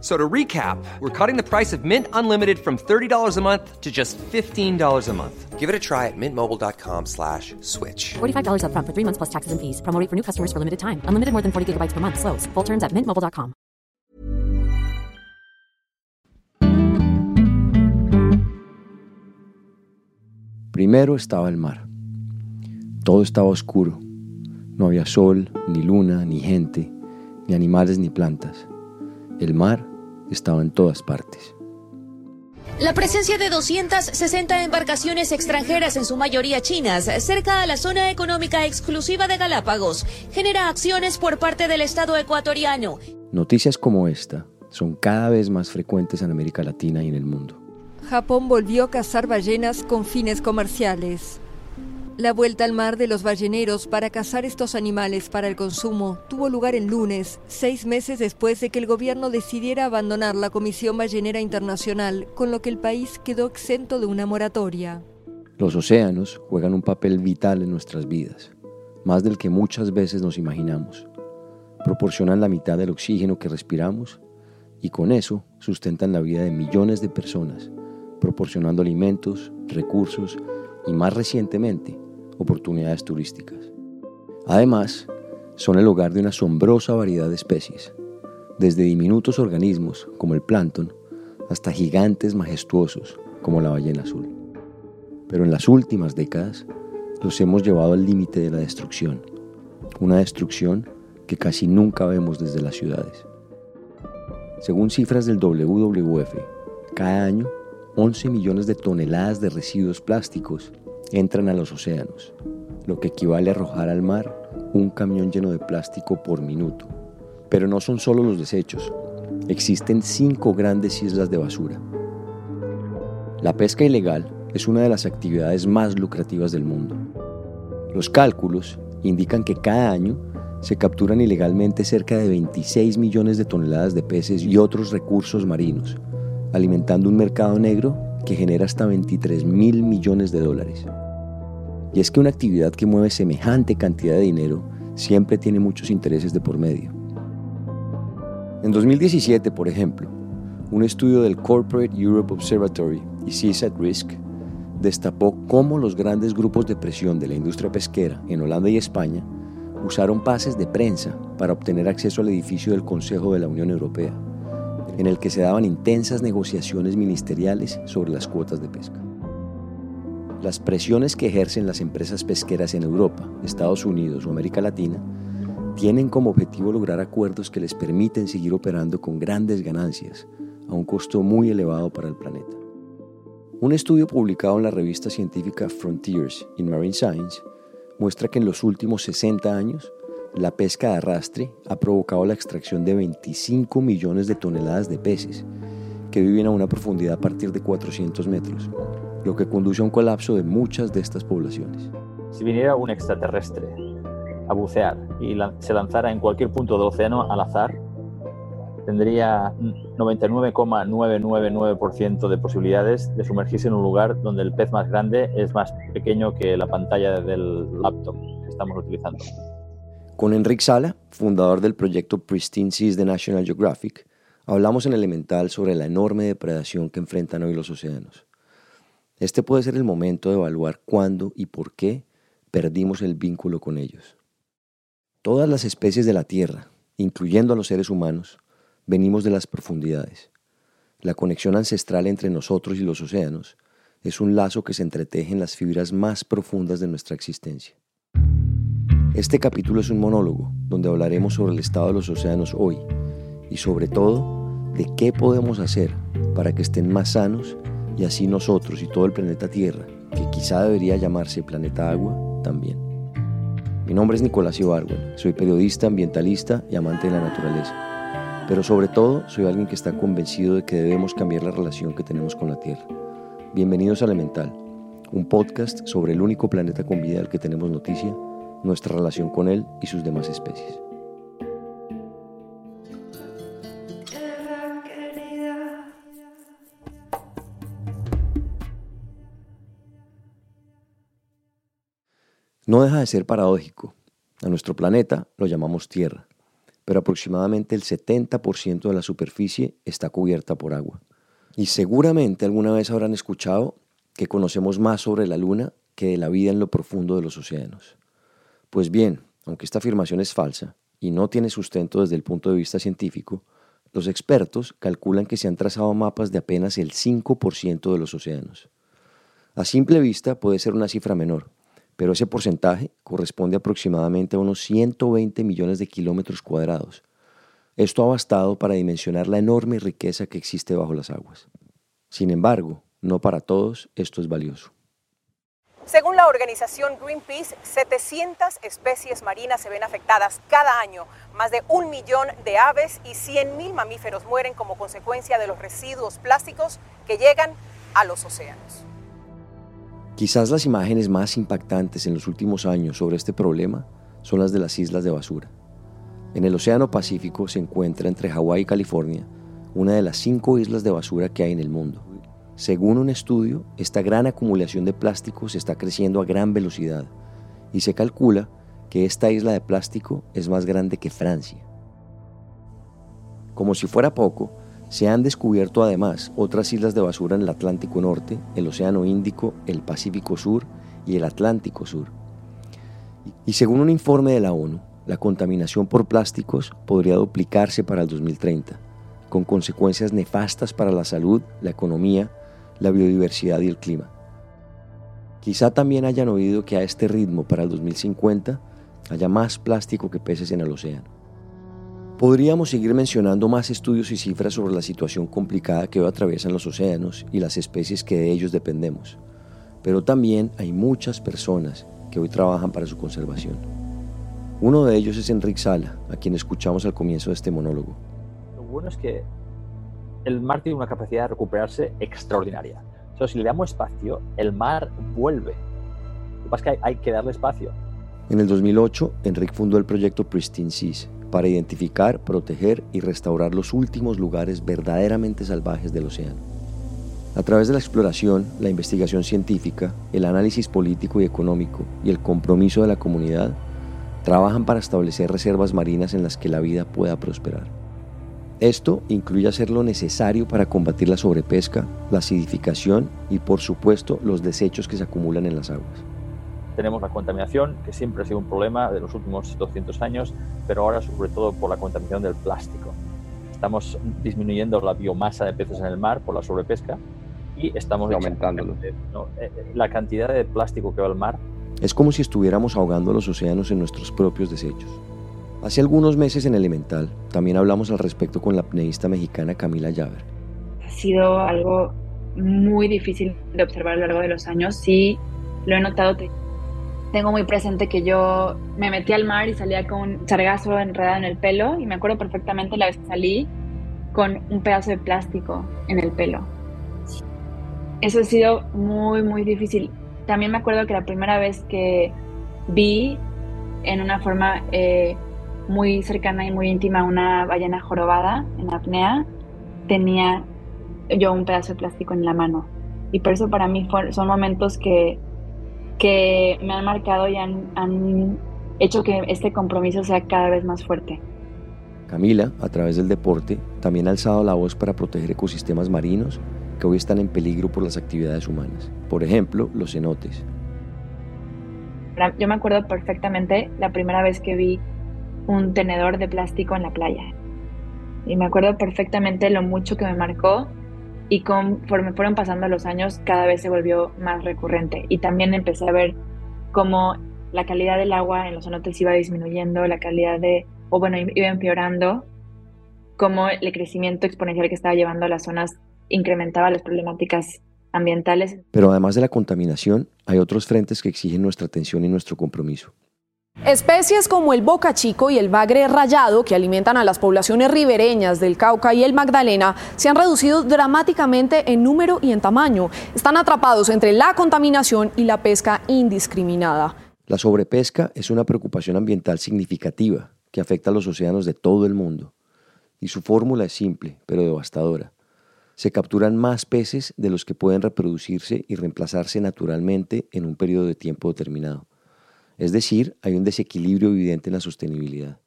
So to recap, we're cutting the price of Mint Unlimited from $30 a month to just $15 a month. Give it a try at mintmobile.com slash switch. $45 up front for three months plus taxes and fees. Promo rate for new customers for limited time. Unlimited more than 40 gigabytes per month. Slows. Full terms at mintmobile.com. Primero estaba el mar. Todo estaba oscuro. No había sol, ni luna, ni gente, ni animales, ni plantas. El mar estaba en todas partes. La presencia de 260 embarcaciones extranjeras, en su mayoría chinas, cerca a la zona económica exclusiva de Galápagos, genera acciones por parte del Estado ecuatoriano. Noticias como esta son cada vez más frecuentes en América Latina y en el mundo. Japón volvió a cazar ballenas con fines comerciales. La vuelta al mar de los balleneros para cazar estos animales para el consumo tuvo lugar el lunes, seis meses después de que el gobierno decidiera abandonar la Comisión Ballenera Internacional, con lo que el país quedó exento de una moratoria. Los océanos juegan un papel vital en nuestras vidas, más del que muchas veces nos imaginamos. Proporcionan la mitad del oxígeno que respiramos y con eso sustentan la vida de millones de personas, proporcionando alimentos, recursos y más recientemente oportunidades turísticas. Además, son el hogar de una asombrosa variedad de especies, desde diminutos organismos como el plancton hasta gigantes majestuosos como la ballena azul. Pero en las últimas décadas los hemos llevado al límite de la destrucción, una destrucción que casi nunca vemos desde las ciudades. Según cifras del WWF, cada año 11 millones de toneladas de residuos plásticos entran a los océanos, lo que equivale a arrojar al mar un camión lleno de plástico por minuto. Pero no son solo los desechos, existen cinco grandes islas de basura. La pesca ilegal es una de las actividades más lucrativas del mundo. Los cálculos indican que cada año se capturan ilegalmente cerca de 26 millones de toneladas de peces y otros recursos marinos, alimentando un mercado negro que genera hasta 23 mil millones de dólares. Y es que una actividad que mueve semejante cantidad de dinero siempre tiene muchos intereses de por medio. En 2017, por ejemplo, un estudio del Corporate Europe Observatory y Seas at Risk destapó cómo los grandes grupos de presión de la industria pesquera en Holanda y España usaron pases de prensa para obtener acceso al edificio del Consejo de la Unión Europea, en el que se daban intensas negociaciones ministeriales sobre las cuotas de pesca. Las presiones que ejercen las empresas pesqueras en Europa, Estados Unidos o América Latina tienen como objetivo lograr acuerdos que les permiten seguir operando con grandes ganancias a un costo muy elevado para el planeta. Un estudio publicado en la revista científica Frontiers in Marine Science muestra que en los últimos 60 años la pesca de arrastre ha provocado la extracción de 25 millones de toneladas de peces que viven a una profundidad a partir de 400 metros, lo que conduce a un colapso de muchas de estas poblaciones. Si viniera un extraterrestre a bucear y se lanzara en cualquier punto del océano al azar, tendría 99,999% de posibilidades de sumergirse en un lugar donde el pez más grande es más pequeño que la pantalla del laptop que estamos utilizando. Con Enrique Sala, fundador del proyecto Pristine Seas de National Geographic, hablamos en Elemental sobre la enorme depredación que enfrentan hoy los océanos. Este puede ser el momento de evaluar cuándo y por qué perdimos el vínculo con ellos. Todas las especies de la Tierra, incluyendo a los seres humanos, venimos de las profundidades. la conexión ancestral entre nosotros y los océanos, es un lazo que se entreteje en las fibras más profundas de nuestra existencia. Este capítulo es un monólogo donde hablaremos sobre el estado de los océanos hoy y sobre todo de qué podemos hacer para que estén más sanos y así nosotros y todo el planeta Tierra, que quizá debería llamarse planeta agua, también. Mi nombre es Nicolás Ibargüen, soy periodista, ambientalista y amante de la naturaleza. Pero sobre todo soy alguien que está convencido de que debemos cambiar la relación que tenemos con la Tierra. Bienvenidos a Elemental, un podcast sobre el único planeta con vida del que tenemos noticia, nuestra relación con él y sus demás especies. No deja de ser paradójico. A nuestro planeta lo llamamos Tierra, pero aproximadamente el 70% de la superficie está cubierta por agua. Y seguramente alguna vez habrán escuchado que conocemos más sobre la Luna que de la vida en lo profundo de los océanos. Pues bien, aunque esta afirmación es falsa y no tiene sustento desde el punto de vista científico, los expertos calculan que se han trazado mapas de apenas el 5% de los océanos. A simple vista puede ser una cifra menor, pero ese porcentaje corresponde aproximadamente a unos 120 millones de kilómetros cuadrados. Esto ha bastado para dimensionar la enorme riqueza que existe bajo las aguas. Sin embargo, no para todos esto es valioso. Según la organización Greenpeace, 700 especies marinas se ven afectadas cada año. Más de un millón de aves y 100.000 mamíferos mueren como consecuencia de los residuos plásticos que llegan a los océanos. Quizás las imágenes más impactantes en los últimos años sobre este problema son las de las islas de basura. En el Océano Pacífico se encuentra entre Hawái y California una de las cinco islas de basura que hay en el mundo. Según un estudio, esta gran acumulación de plásticos está creciendo a gran velocidad y se calcula que esta isla de plástico es más grande que Francia. Como si fuera poco, se han descubierto además otras islas de basura en el Atlántico Norte, el Océano Índico, el Pacífico Sur y el Atlántico Sur. Y según un informe de la ONU, la contaminación por plásticos podría duplicarse para el 2030, con consecuencias nefastas para la salud, la economía, la biodiversidad y el clima. Quizá también hayan oído que a este ritmo para el 2050 haya más plástico que peces en el océano. Podríamos seguir mencionando más estudios y cifras sobre la situación complicada que hoy atraviesan los océanos y las especies que de ellos dependemos, pero también hay muchas personas que hoy trabajan para su conservación. Uno de ellos es Enrique Sala, a quien escuchamos al comienzo de este monólogo. Lo bueno es que el mar tiene una capacidad de recuperarse extraordinaria. O si le damos espacio, el mar vuelve. Lo que pasa es que hay, hay que darle espacio. En el 2008, Enrique fundó el proyecto Pristine Seas, para identificar, proteger y restaurar los últimos lugares verdaderamente salvajes del océano. A través de la exploración, la investigación científica, el análisis político y económico y el compromiso de la comunidad, trabajan para establecer reservas marinas en las que la vida pueda prosperar. Esto incluye hacer lo necesario para combatir la sobrepesca, la acidificación y por supuesto los desechos que se acumulan en las aguas tenemos la contaminación, que siempre ha sido un problema de los últimos 200 años, pero ahora sobre todo por la contaminación del plástico. Estamos disminuyendo la biomasa de peces en el mar por la sobrepesca y estamos aumentándolo. Eh, eh, la cantidad de plástico que va al mar. Es como si estuviéramos ahogando los océanos en nuestros propios desechos. Hace algunos meses en Elemental también hablamos al respecto con la apneísta mexicana Camila Llaver. Ha sido algo muy difícil de observar a lo largo de los años. Sí, lo he notado tengo muy presente que yo me metí al mar y salía con un sargazo enredado en el pelo y me acuerdo perfectamente la vez que salí con un pedazo de plástico en el pelo. Eso ha sido muy, muy difícil. También me acuerdo que la primera vez que vi en una forma eh, muy cercana y muy íntima una ballena jorobada en apnea, tenía yo un pedazo de plástico en la mano. Y por eso para mí son momentos que que me han marcado y han, hecho que este compromiso sea cada vez más fuerte. Camila, a través del deporte, también ha alzado la voz para proteger ecosistemas marinos que hoy están en peligro por las actividades humanas. Por ejemplo, los cenotes. Yo me acuerdo perfectamente la primera vez que vi un tenedor de plástico en la playa. Y me acuerdo perfectamente lo mucho que me marcó y conforme fueron pasando los años cada vez se volvió más recurrente y también empecé a ver cómo la calidad del agua en los cenotes iba disminuyendo, la calidad de, o bueno, iba empeorando, cómo el crecimiento exponencial que estaba llevando a las zonas incrementaba las problemáticas ambientales. Pero además de la contaminación, hay otros frentes que exigen nuestra atención y nuestro compromiso. Especies como el boca chico y el bagre rayado, que alimentan a las poblaciones ribereñas del Cauca y el Magdalena, se han reducido dramáticamente en número y en tamaño. Están atrapados entre la contaminación y la pesca indiscriminada. La sobrepesca es una preocupación ambiental significativa que afecta a los océanos de todo el mundo. Y su fórmula es simple, pero devastadora. Se capturan más peces de los que pueden reproducirse y reemplazarse naturalmente en un periodo de tiempo determinado. Es decir, hay un desequilibrio evidente en la sostenibilidad.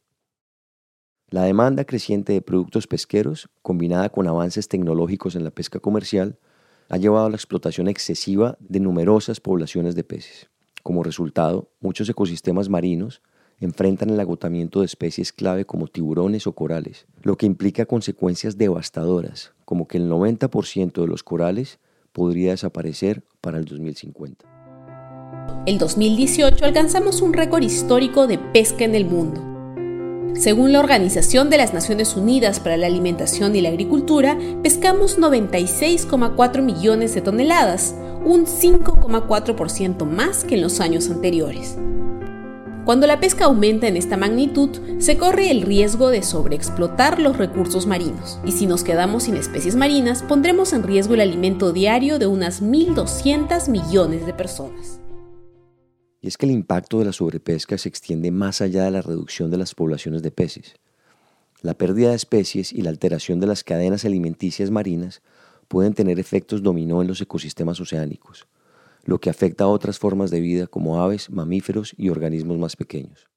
La demanda creciente de productos pesqueros, combinada con avances tecnológicos en la pesca comercial, ha llevado a la explotación excesiva de numerosas poblaciones de peces. Como resultado, muchos ecosistemas marinos enfrentan el agotamiento de especies clave como tiburones o corales, lo que implica consecuencias devastadoras, como que el 90% de los corales podría desaparecer para el 2050. El 2018 alcanzamos un récord histórico de pesca en el mundo. Según la Organización de las Naciones Unidas para la Alimentación y la Agricultura, pescamos 96,4 millones de toneladas, un 5,4% más que en los años anteriores. Cuando la pesca aumenta en esta magnitud, se corre el riesgo de sobreexplotar los recursos marinos, y si nos quedamos sin especies marinas, pondremos en riesgo el alimento diario de unas 1.200 millones de personas. Y es que el impacto de la sobrepesca se extiende más allá de la reducción de las poblaciones de peces. La pérdida de especies y la alteración de las cadenas alimenticias marinas pueden tener efectos dominó en los ecosistemas oceánicos, lo que afecta a otras formas de vida como aves, mamíferos y organismos más pequeños.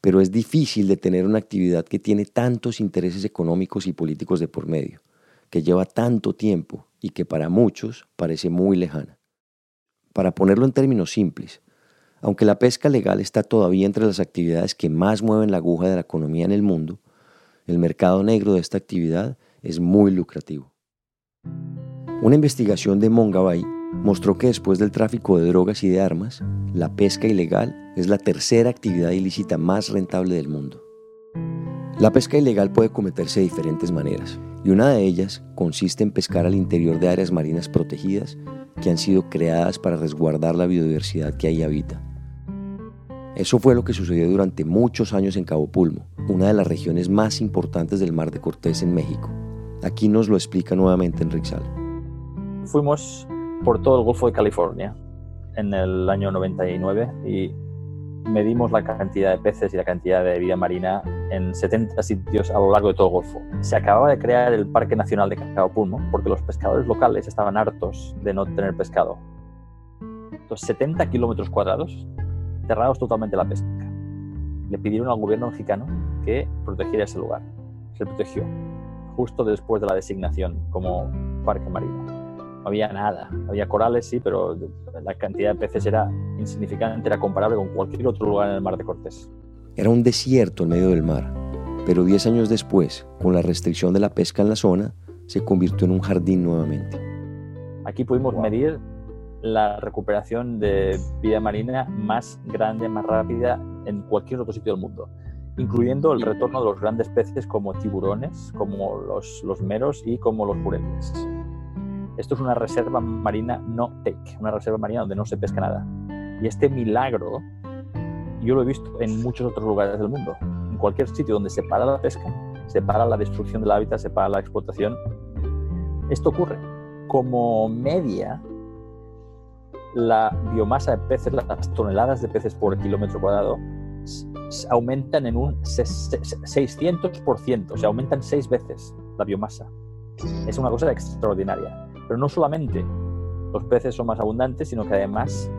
Pero es difícil detener una actividad que tiene tantos intereses económicos y políticos de por medio, que lleva tanto tiempo y que para muchos parece muy lejana. Para ponerlo en términos simples, aunque la pesca legal está todavía entre las actividades que más mueven la aguja de la economía en el mundo, el mercado negro de esta actividad es muy lucrativo. Una investigación de Mongabay mostró que después del tráfico de drogas y de armas, la pesca ilegal es la tercera actividad ilícita más rentable del mundo. La pesca ilegal puede cometerse de diferentes maneras, y una de ellas consiste en pescar al interior de áreas marinas protegidas que han sido creadas para resguardar la biodiversidad que ahí habita. Eso fue lo que sucedió durante muchos años en Cabo Pulmo, una de las regiones más importantes del Mar de Cortés en México. Aquí nos lo explica nuevamente Enrique Sal. Fuimos por todo el Golfo de California en el año 99 y medimos la cantidad de peces y la cantidad de vida marina en 70 sitios a lo largo de todo el Golfo. Se acababa de crear el Parque Nacional de Cabo Pulmo porque los pescadores locales estaban hartos de no tener pescado. Entonces, 70 kilómetros cuadrados cerrados totalmente la pesca. Le pidieron al gobierno mexicano que protegiera ese lugar. Se protegió justo después de la designación como parque marino. No había nada, había corales sí, pero la cantidad de peces era insignificante, era comparable con cualquier otro lugar en el mar de Cortés. Era un desierto en medio del mar, pero 10 años después, con la restricción de la pesca en la zona, se convirtió en un jardín nuevamente. Aquí pudimos medir la recuperación de vida marina más grande, más rápida en cualquier otro sitio del mundo, incluyendo el retorno de los grandes peces como tiburones, como los, meros y como los bureles. Esto es una reserva marina no take, una reserva marina donde no se pesca nada. Y este milagro yo lo he visto en muchos otros lugares del mundo. En cualquier sitio donde se para la pesca, se para la destrucción del hábitat, se para la explotación, esto ocurre. Como media, la biomasa de peces, las toneladas de peces por kilómetro cuadrado, aumentan en un 600%, o sea, aumentan seis veces la biomasa. Es una cosa extraordinaria. Pero no solamente los peces son más abundantes, sino que además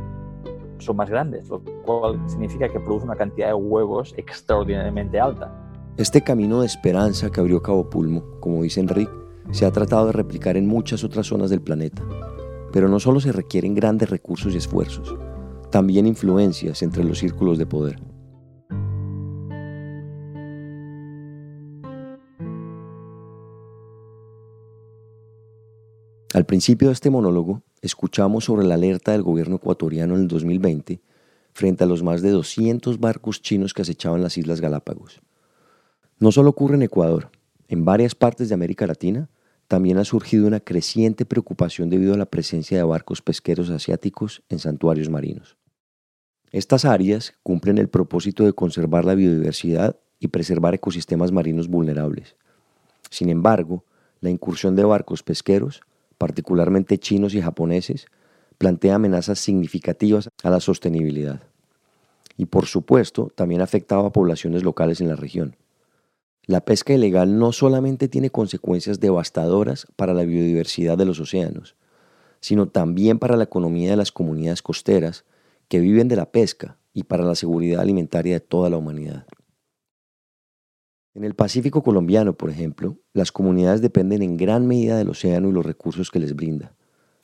son más grandes, lo cual significa que produce una cantidad de huevos extraordinariamente alta. Este camino de esperanza que abrió Cabo Pulmo, como dice Enrique, se ha tratado de replicar en muchas otras zonas del planeta. Pero no solo se requieren grandes recursos y esfuerzos, también influencias entre los círculos de poder. Al principio de este monólogo, escuchamos sobre la alerta del gobierno ecuatoriano en el 2020 frente a los más de 200 barcos chinos que acechaban las Islas Galápagos. No solo ocurre en Ecuador, en varias partes de América Latina también ha surgido una creciente preocupación debido a la presencia de barcos pesqueros asiáticos en santuarios marinos. Estas áreas cumplen el propósito de conservar la biodiversidad y preservar ecosistemas marinos vulnerables. Sin embargo, la incursión de barcos pesqueros, particularmente chinos y japoneses, plantea amenazas significativas a la sostenibilidad. Y por supuesto, también ha afectado a poblaciones locales en la región. La pesca ilegal no solamente tiene consecuencias devastadoras para la biodiversidad de los océanos, sino también para la economía de las comunidades costeras que viven de la pesca y para la seguridad alimentaria de toda la humanidad. En el Pacífico colombiano, por ejemplo, las comunidades dependen en gran medida del océano y los recursos que les brinda.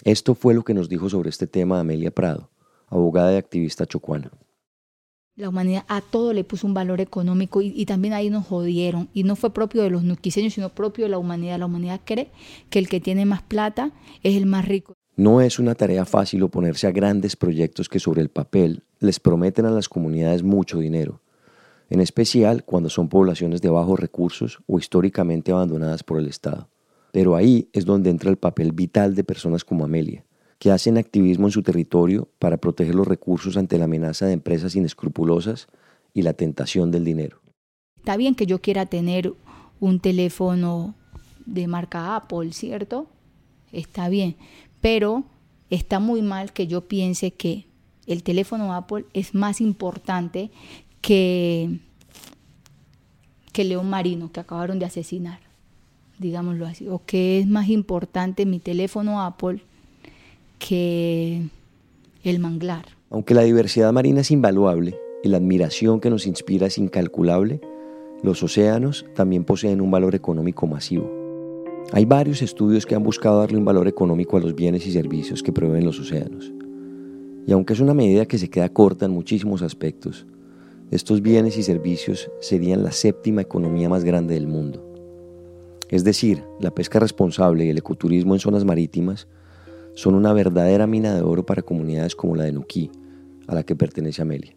Esto fue lo que nos dijo sobre este tema Amelia Prado, abogada y activista chocuana. La humanidad a todo le puso un valor económico y, también ahí nos jodieron. Y no fue propio de los nuquiseños, sino propio de la humanidad. La humanidad cree que el que tiene más plata es el más rico. No es una tarea fácil oponerse a grandes proyectos que sobre el papel les prometen a las comunidades mucho dinero, en especial cuando son poblaciones de bajos recursos o históricamente abandonadas por el Estado. Pero ahí es donde entra el papel vital de personas como Amelia, que hacen activismo en su territorio para proteger los recursos ante la amenaza de empresas inescrupulosas y la tentación del dinero. Está bien que yo quiera tener un teléfono de marca Apple, ¿cierto? Está bien, pero está muy mal que yo piense que el teléfono Apple es más importante que, que León Marino, que acabaron de asesinar, digámoslo así, o que es más importante mi teléfono Apple que el manglar. Aunque la diversidad marina es invaluable y la admiración que nos inspira es incalculable, los océanos también poseen un valor económico masivo. Hay varios estudios que han buscado darle un valor económico a los bienes y servicios que proveen los océanos. Y aunque es una medida que se queda corta en muchísimos aspectos, estos bienes y servicios serían la séptima economía más grande del mundo. Es decir, la pesca responsable y el ecoturismo en zonas marítimas son una verdadera mina de oro para comunidades como la de Nuquí, a la que pertenece Amelia.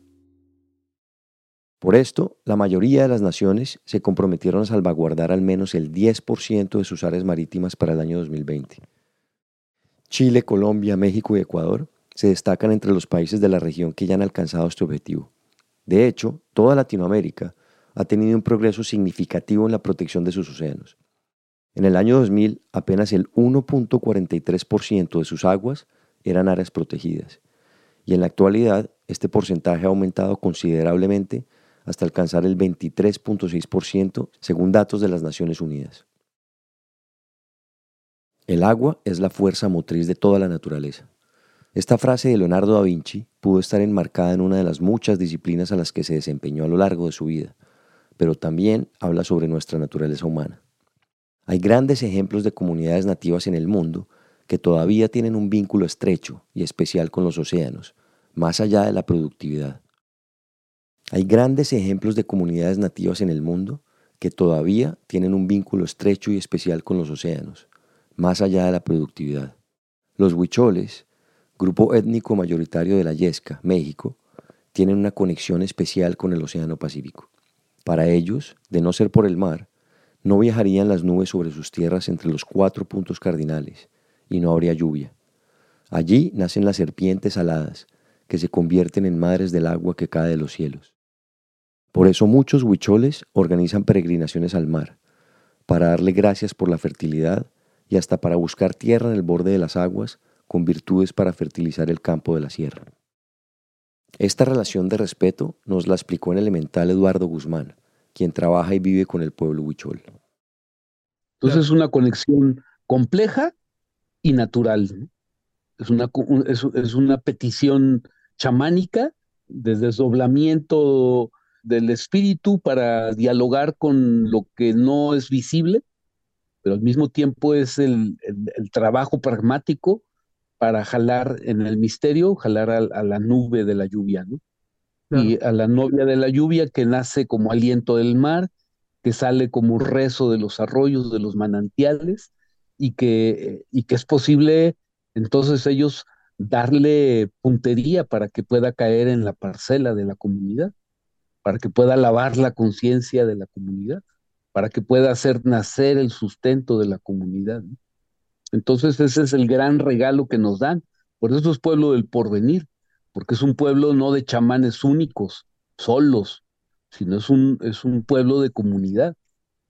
Por esto, la mayoría de las naciones se comprometieron a salvaguardar al menos el 10% de sus áreas marítimas para el año 2020. Chile, Colombia, México y Ecuador se destacan entre los países de la región que ya han alcanzado este objetivo. De hecho, toda Latinoamérica ha tenido un progreso significativo en la protección de sus océanos. En el año 2000, apenas el 1.43% de sus aguas eran áreas protegidas, y en la actualidad este porcentaje ha aumentado considerablemente hasta alcanzar el 23.6% según datos de las Naciones Unidas. El agua es la fuerza motriz de toda la naturaleza. Esta frase de Leonardo da Vinci pudo estar enmarcada en una de las muchas disciplinas a las que se desempeñó a lo largo de su vida, pero también habla sobre nuestra naturaleza humana. Hay grandes ejemplos de comunidades nativas en el mundo que todavía tienen un vínculo estrecho y especial con los océanos, más allá de la productividad. Hay grandes ejemplos de comunidades nativas en el mundo que todavía tienen un vínculo estrecho y especial con los océanos, más allá de la productividad. Los huicholes, grupo étnico mayoritario de la Yesca, México, tienen una conexión especial con el Océano Pacífico. Para ellos, de no ser por el mar, no viajarían las nubes sobre sus tierras entre los cuatro puntos cardinales, y no habría lluvia. Allí nacen las serpientes aladas, que se convierten en madres del agua que cae de los cielos. Por eso muchos huicholes organizan peregrinaciones al mar, para darle gracias por la fertilidad y hasta para buscar tierra en el borde de las aguas con virtudes para fertilizar el campo de la sierra. Esta relación de respeto nos la explicó en elemental Eduardo Guzmán, quien trabaja y vive con el pueblo huichol. Entonces es una conexión compleja y natural. Es, una, es, una petición chamánica de desdoblamiento del espíritu para dialogar con lo que no es visible, pero al mismo tiempo es el, trabajo pragmático para jalar en el misterio, jalar a, a la nube de la lluvia, ¿no? Y a la novia de la lluvia que nace como aliento del mar, que sale como rezo de los arroyos, de los manantiales, y que, y que es posible entonces ellos darle puntería para que pueda caer en la parcela de la comunidad, para que pueda lavar la conciencia de la comunidad, para que pueda hacer nacer el sustento de la comunidad. Entonces ese es el gran regalo que nos dan. Por eso es pueblo del porvenir, porque es un pueblo no de chamanes únicos, solos, sino es un, es un pueblo de comunidad,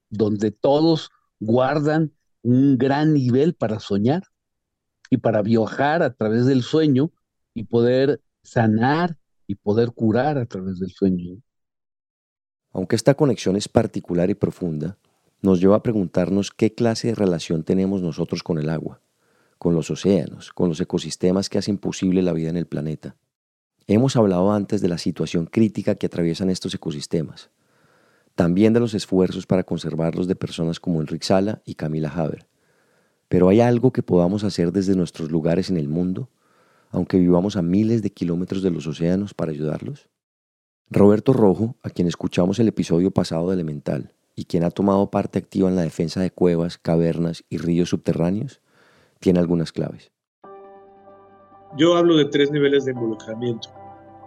donde todos guardan un gran nivel para soñar y para viajar a través del sueño y poder sanar y poder curar a través del sueño. Aunque esta conexión es particular y profunda, nos lleva a preguntarnos qué clase de relación tenemos nosotros con el agua, con los océanos, con los ecosistemas que hacen posible la vida en el planeta. Hemos hablado antes de la situación crítica que atraviesan estos ecosistemas, también de los esfuerzos para conservarlos de personas como Enrique Sala y Camila Haber. Pero ¿hay algo que podamos hacer desde nuestros lugares en el mundo, aunque vivamos a miles de kilómetros de los océanos para ayudarlos? Roberto Rojo, a quien escuchamos el episodio pasado de Elemental y quien ha tomado parte activa en la defensa de cuevas, cavernas y ríos subterráneos, tiene algunas claves. Yo hablo de tres niveles de involucramiento.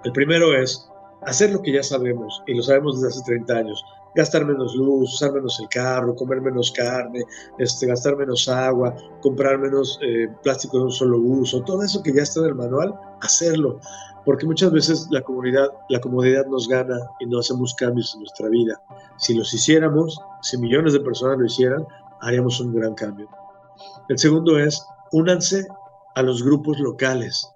El primero es hacer lo que ya sabemos, y lo sabemos desde hace 30 años, gastar menos luz, usar menos el carro, comer menos carne, este, gastar menos agua, comprar menos eh, plástico de un solo uso, todo eso que ya está en el manual, hacerlo, porque muchas veces la comunidad, la comodidad nos gana y no hacemos cambios en nuestra vida. Si los hiciéramos, si millones de personas lo hicieran, haríamos un gran cambio. El segundo es, únanse a los grupos locales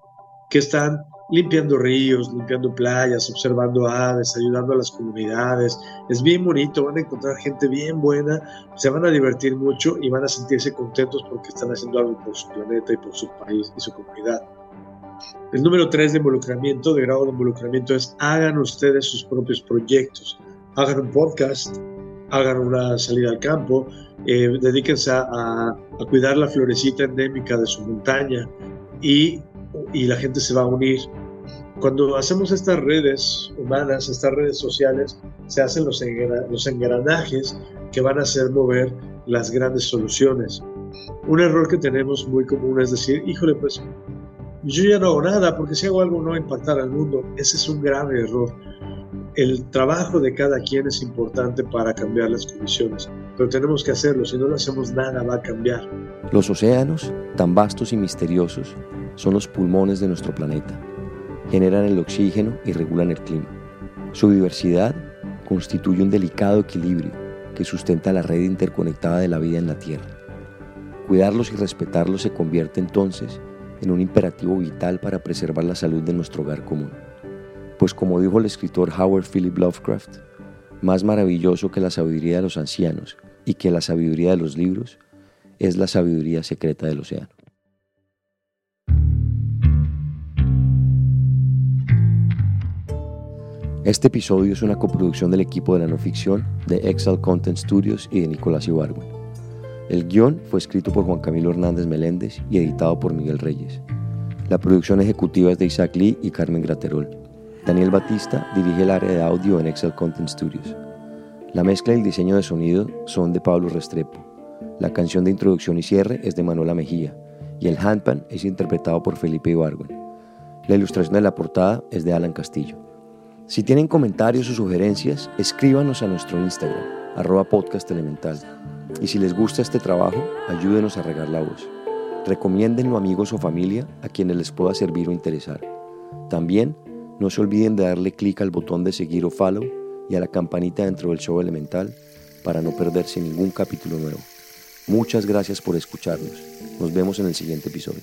que están limpiando ríos, limpiando playas, observando aves, ayudando a las comunidades. Es bien bonito, van a encontrar gente bien buena, se van a divertir mucho y van a sentirse contentos porque están haciendo algo por su planeta y por su país y su comunidad. El número tres de involucramiento, de grado de involucramiento, es hagan ustedes sus propios proyectos. Hagan un podcast, hagan una salida al campo, eh, dedíquense a, a cuidar la florecita endémica de su montaña y y la gente se va a unir. Cuando hacemos estas redes humanas, estas redes sociales, se hacen los, los engranajes que van a hacer mover las grandes soluciones. Un error que tenemos muy común es decir, híjole, pues yo ya no hago nada porque si hago algo no va a impactar al mundo. Ese es un grave error. El trabajo de cada quien es importante para cambiar las condiciones, pero tenemos que hacerlo. Si no lo hacemos, nada va a cambiar. Los océanos, tan vastos y misteriosos, son los pulmones de nuestro planeta. Generan el oxígeno y regulan el clima. Su diversidad constituye un delicado equilibrio que sustenta la red interconectada de la vida en la Tierra. Cuidarlos y respetarlos se convierte entonces en un imperativo vital para preservar la salud de nuestro hogar común. Pues como dijo el escritor Howard Philip Lovecraft, más maravilloso que la sabiduría de los ancianos y que la sabiduría de los libros es la sabiduría secreta del océano. Este episodio es una coproducción del equipo de la no ficción de Excel Content Studios y de Nicolás Ibargüen. El guion fue escrito por Juan Camilo Hernández Meléndez y editado por Miguel Reyes. La producción ejecutiva es de Isaac Lee y Carmen Graterol. Daniel Batista dirige el área de audio en Excel Content Studios. La mezcla y el diseño de sonido son de Pablo Restrepo. La canción de introducción y cierre es de Manuela Mejía y el handpan es interpretado por Felipe Ibargüen. La ilustración de la portada es de Alan Castillo. Si tienen comentarios o sugerencias, escríbanos a nuestro Instagram, arroba podcast. Y si les gusta este trabajo, ayúdenos a regar la voz. Recomiéndenlo amigos o familia a quienes les pueda servir o interesar. También no se olviden de darle clic al botón de seguir o follow y a la campanita dentro del show elemental para no perderse ningún capítulo nuevo. Muchas gracias por escucharnos. Nos vemos en el siguiente episodio.